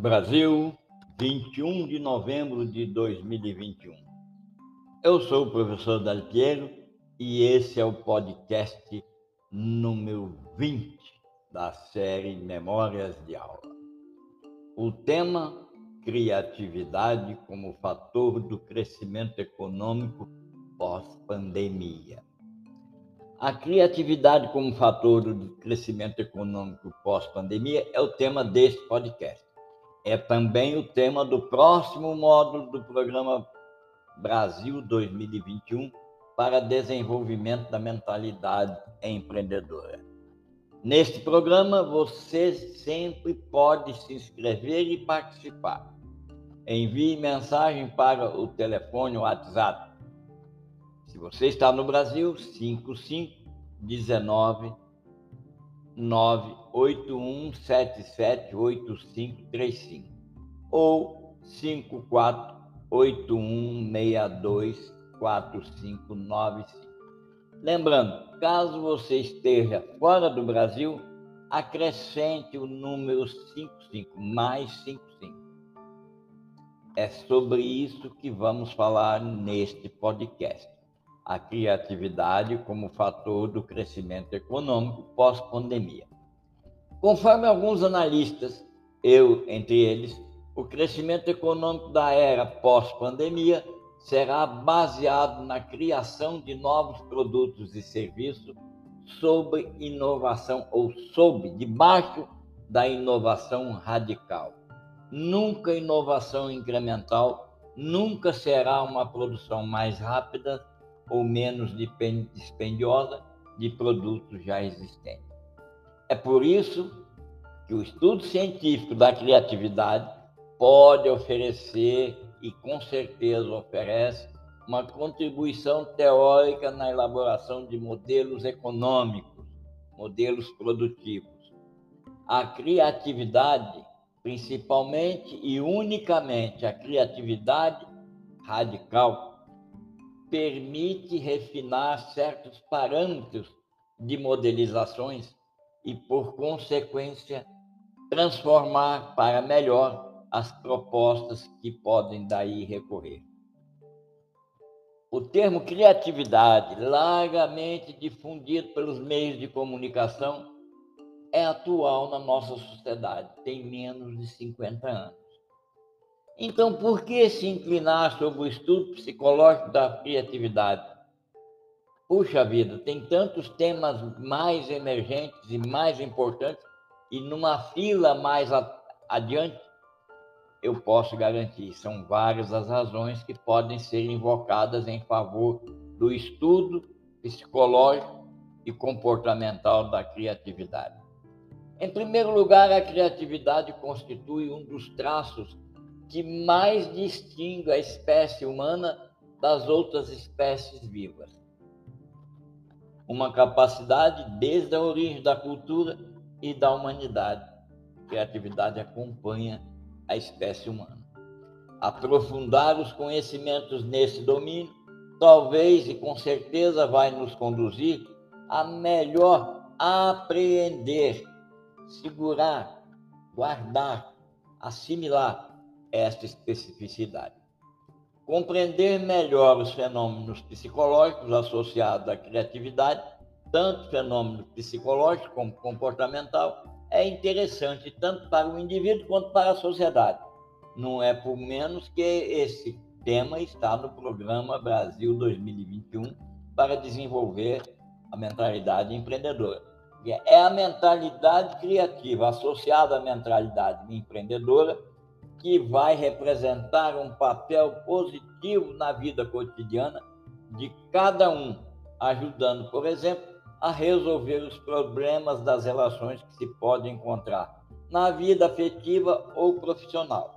Brasil, 21 de novembro de 2021. Eu sou o professor Dalpiero e esse é o podcast número 20 da série Memórias de Aula. O tema criatividade como fator do crescimento econômico pós-pandemia. A criatividade como fator do crescimento econômico pós-pandemia é o tema deste podcast. É também o tema do próximo módulo do programa Brasil 2021 para desenvolvimento da mentalidade empreendedora. Neste programa, você sempre pode se inscrever e participar. Envie mensagem para o telefone WhatsApp. Se você está no Brasil, 5519 981778535 ou 5481624595. Lembrando, caso você esteja fora do Brasil, acrescente o número 55 mais 55. É sobre isso que vamos falar neste podcast. A criatividade como fator do crescimento econômico pós-pandemia. Conforme alguns analistas, eu entre eles, o crescimento econômico da era pós-pandemia será baseado na criação de novos produtos e serviços sob inovação ou sob, debaixo da inovação radical. Nunca inovação incremental, nunca será uma produção mais rápida ou menos dispendiosa de produtos já existentes. É por isso que o estudo científico da criatividade pode oferecer e com certeza oferece uma contribuição teórica na elaboração de modelos econômicos, modelos produtivos. A criatividade, principalmente e unicamente a criatividade radical, permite refinar certos parâmetros de modelizações e, por consequência, transformar para melhor as propostas que podem daí recorrer. O termo criatividade, largamente difundido pelos meios de comunicação, é atual na nossa sociedade, tem menos de 50 anos. Então, por que se inclinar sobre o estudo psicológico da criatividade? Puxa vida, tem tantos temas mais emergentes e mais importantes, e numa fila mais adiante eu posso garantir. São várias as razões que podem ser invocadas em favor do estudo psicológico e comportamental da criatividade. Em primeiro lugar, a criatividade constitui um dos traços que mais distingue a espécie humana das outras espécies vivas. Uma capacidade desde a origem da cultura e da humanidade. Criatividade acompanha a espécie humana. Aprofundar os conhecimentos nesse domínio, talvez e com certeza vai nos conduzir a melhor apreender, segurar, guardar, assimilar esta especificidade. Compreender melhor os fenômenos psicológicos associados à criatividade, tanto fenômeno psicológico como comportamental, é interessante tanto para o indivíduo quanto para a sociedade. Não é por menos que esse tema está no programa Brasil 2021 para desenvolver a mentalidade empreendedora. É a mentalidade criativa associada à mentalidade empreendedora que vai representar um papel positivo na vida cotidiana de cada um, ajudando, por exemplo, a resolver os problemas das relações que se podem encontrar na vida afetiva ou profissional.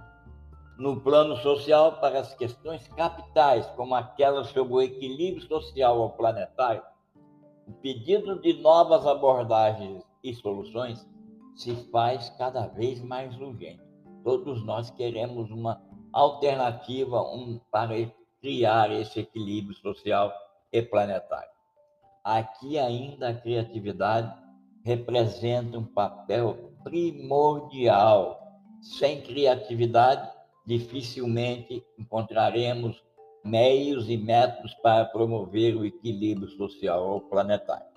No plano social, para as questões capitais, como aquelas sobre o equilíbrio social ou planetário, o pedido de novas abordagens e soluções se faz cada vez mais urgente. Todos nós queremos uma alternativa um, para criar esse equilíbrio social e planetário. Aqui ainda a criatividade representa um papel primordial, Sem criatividade, dificilmente encontraremos meios e métodos para promover o equilíbrio social planetário.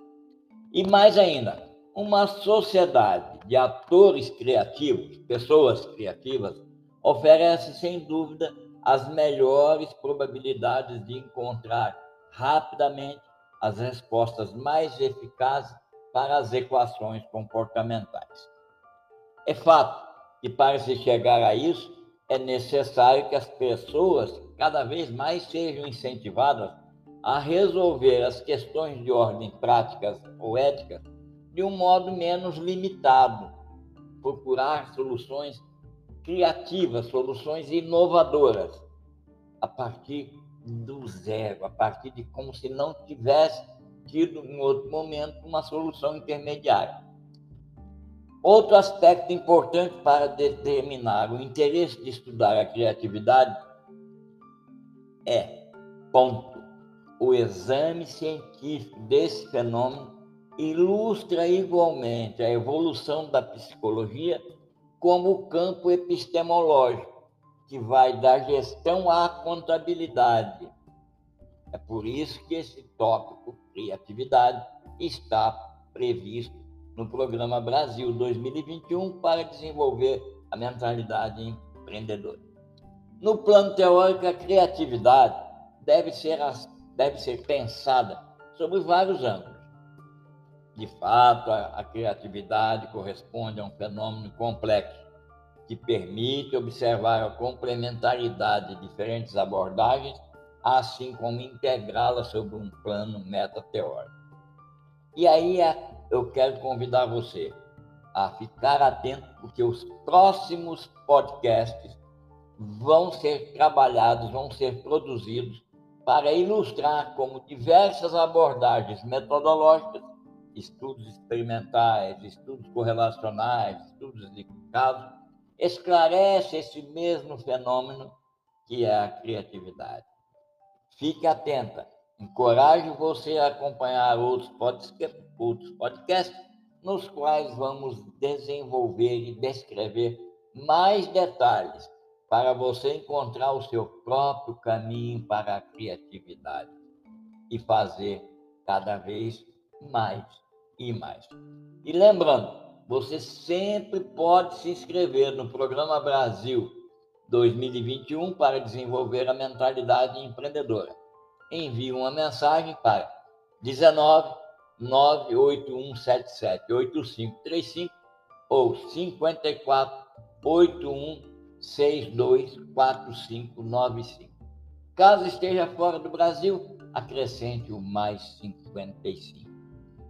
E mais ainda, uma sociedade de atores criativos, pessoas criativas, oferece sem dúvida as melhores probabilidades de encontrar rapidamente as respostas mais eficazes para as equações comportamentais. É fato que para se chegar a isso é necessário que as pessoas cada vez mais sejam incentivadas a resolver as questões de ordem práticas ou éticas de um modo menos limitado, procurar soluções criativas, soluções inovadoras, a partir do zero, a partir de como se não tivesse tido em outro momento uma solução intermediária. Outro aspecto importante para determinar o interesse de estudar a criatividade é, ponto, o exame científico desse fenômeno ilustra igualmente a evolução da psicologia como o campo epistemológico, que vai da gestão à contabilidade. É por isso que esse tópico, criatividade, está previsto no programa Brasil 2021 para desenvolver a mentalidade empreendedora. No plano teórico, a criatividade deve ser, deve ser pensada sobre vários ângulos. De fato, a, a criatividade corresponde a um fenômeno complexo que permite observar a complementaridade de diferentes abordagens, assim como integrá-la sobre um plano metateórico. E aí eu quero convidar você a ficar atento, porque os próximos podcasts vão ser trabalhados, vão ser produzidos para ilustrar como diversas abordagens metodológicas, estudos experimentais, estudos correlacionais, estudos de casos, esclarece esse mesmo fenômeno que é a criatividade. Fique atenta, encorajo você a acompanhar outros podcasts, nos quais vamos desenvolver e descrever mais detalhes para você encontrar o seu próprio caminho para a criatividade e fazer cada vez mais e mais. E lembrando, você sempre pode se inscrever no Programa Brasil 2021 para desenvolver a mentalidade empreendedora. Envie uma mensagem para 19 98177 8535 ou 54 81 62 4595. Caso esteja fora do Brasil, acrescente o mais 55.